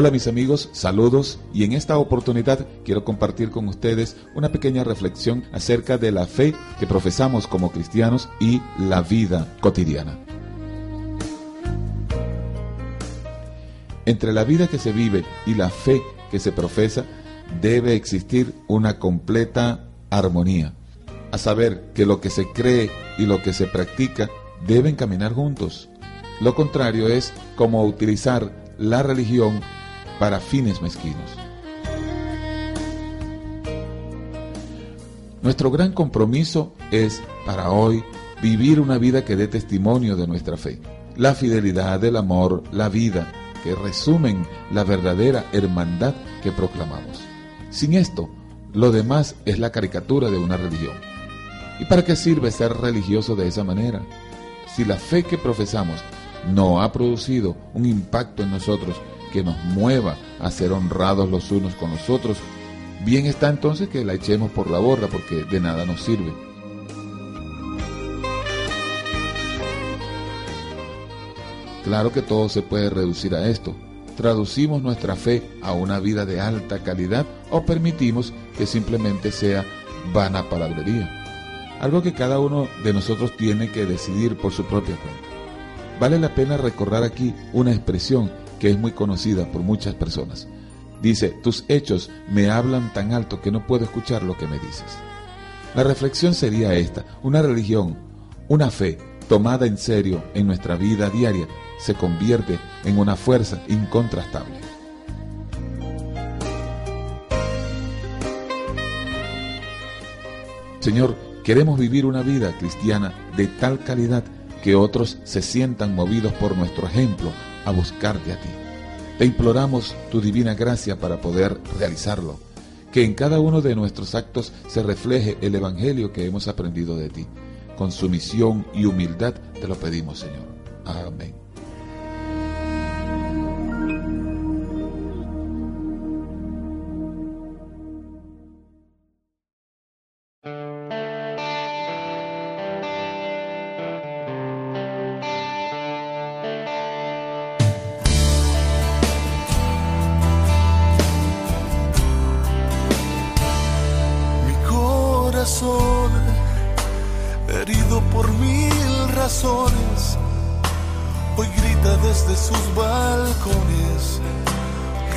Hola mis amigos, saludos y en esta oportunidad quiero compartir con ustedes una pequeña reflexión acerca de la fe que profesamos como cristianos y la vida cotidiana. Entre la vida que se vive y la fe que se profesa debe existir una completa armonía, a saber que lo que se cree y lo que se practica deben caminar juntos. Lo contrario es como utilizar la religión para fines mezquinos. Nuestro gran compromiso es, para hoy, vivir una vida que dé testimonio de nuestra fe. La fidelidad, el amor, la vida, que resumen la verdadera hermandad que proclamamos. Sin esto, lo demás es la caricatura de una religión. ¿Y para qué sirve ser religioso de esa manera? Si la fe que profesamos no ha producido un impacto en nosotros que nos mueva a ser honrados los unos con los otros, bien está entonces que la echemos por la borda porque de nada nos sirve. Claro que todo se puede reducir a esto. Traducimos nuestra fe a una vida de alta calidad o permitimos que simplemente sea vana palabrería. Algo que cada uno de nosotros tiene que decidir por su propia cuenta. Vale la pena recordar aquí una expresión que es muy conocida por muchas personas. Dice, tus hechos me hablan tan alto que no puedo escuchar lo que me dices. La reflexión sería esta, una religión, una fe tomada en serio en nuestra vida diaria se convierte en una fuerza incontrastable. Señor, queremos vivir una vida cristiana de tal calidad que otros se sientan movidos por nuestro ejemplo a buscarte a ti. Te imploramos tu divina gracia para poder realizarlo, que en cada uno de nuestros actos se refleje el Evangelio que hemos aprendido de ti. Con sumisión y humildad te lo pedimos, Señor. Amén. Corazón, herido por mil razones, hoy grita desde sus balcones,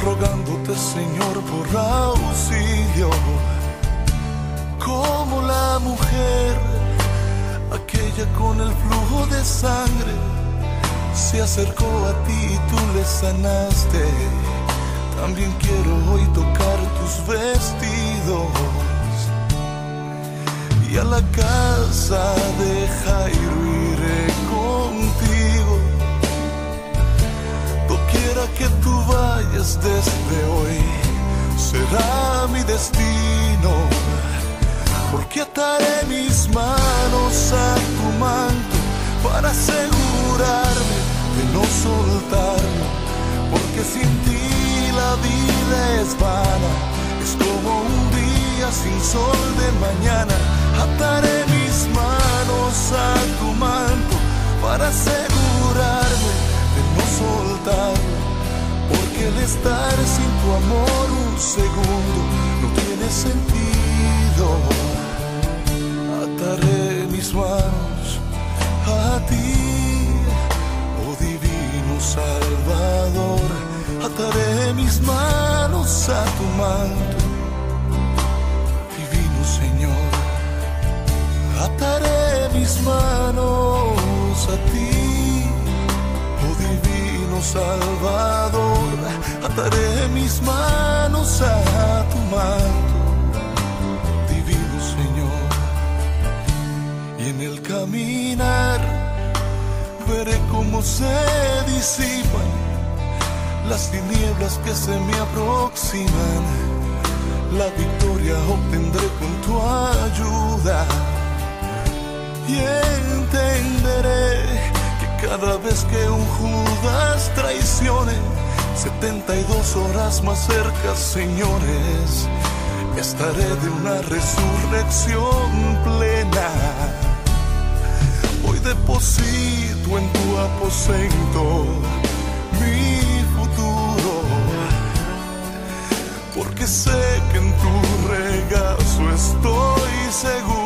rogándote Señor por auxilio, como la mujer, aquella con el flujo de sangre, se acercó a ti y tú le sanaste. También quiero hoy tocar tus vestidos y a la casa de Jairo iré contigo. Doquiera que tú vayas desde hoy, será mi destino. Porque ataré mis manos a tu manto para asegurarme de no soltarlo. Porque sin ti la vida es vana, es como un día sin sol de mañana. Asegurarme de no soltarlo. Porque el estar sin tu amor un segundo no tiene sentido. Ataré mis manos a ti, oh divino Salvador. Ataré mis manos a tu manto, divino Señor. Ataré mis manos a ti, oh divino Salvador. Ataré mis manos a tu manto, divino Señor. Y en el caminar veré cómo se disipan las tinieblas que se me aproximan. La victoria obtendré con tu ayuda y que cada vez que un Judas traicione, 72 horas más cerca, señores, estaré de una resurrección plena. Hoy deposito en tu aposento mi futuro, porque sé que en tu regazo estoy seguro.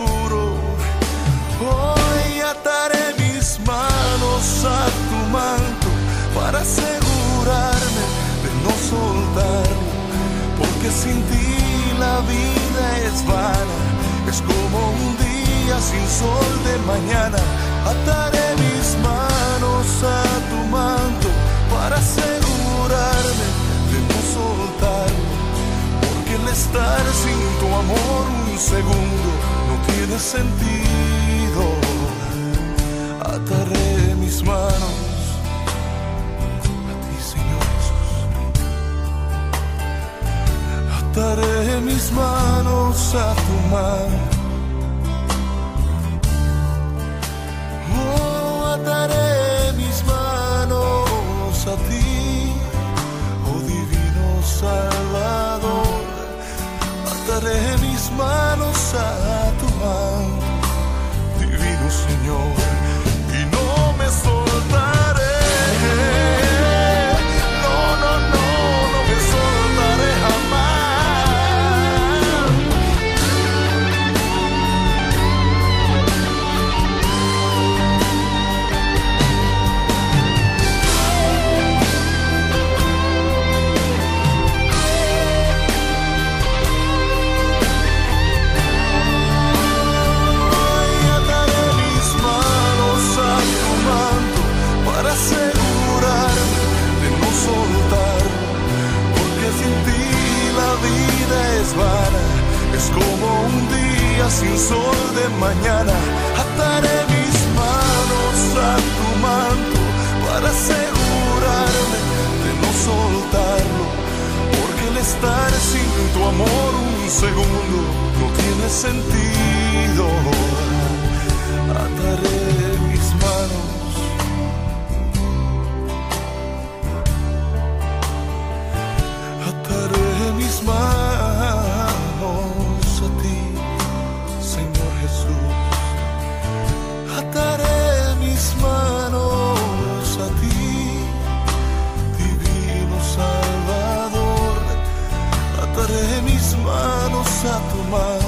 Para asegurarme de no soltarlo, porque sin ti la vida es vana, es como un día sin sol de mañana. Ataré mis manos a tu manto para asegurarme de no soltarlo, porque el estar sin tu amor un segundo no tiene sentido. A es como un día sin sol de mañana. Ataré mis manos a tu manto para asegurarme de no soltarlo, porque el estar sin tu amor un segundo no tiene sentido. Ataré mis manos. Ataré manos a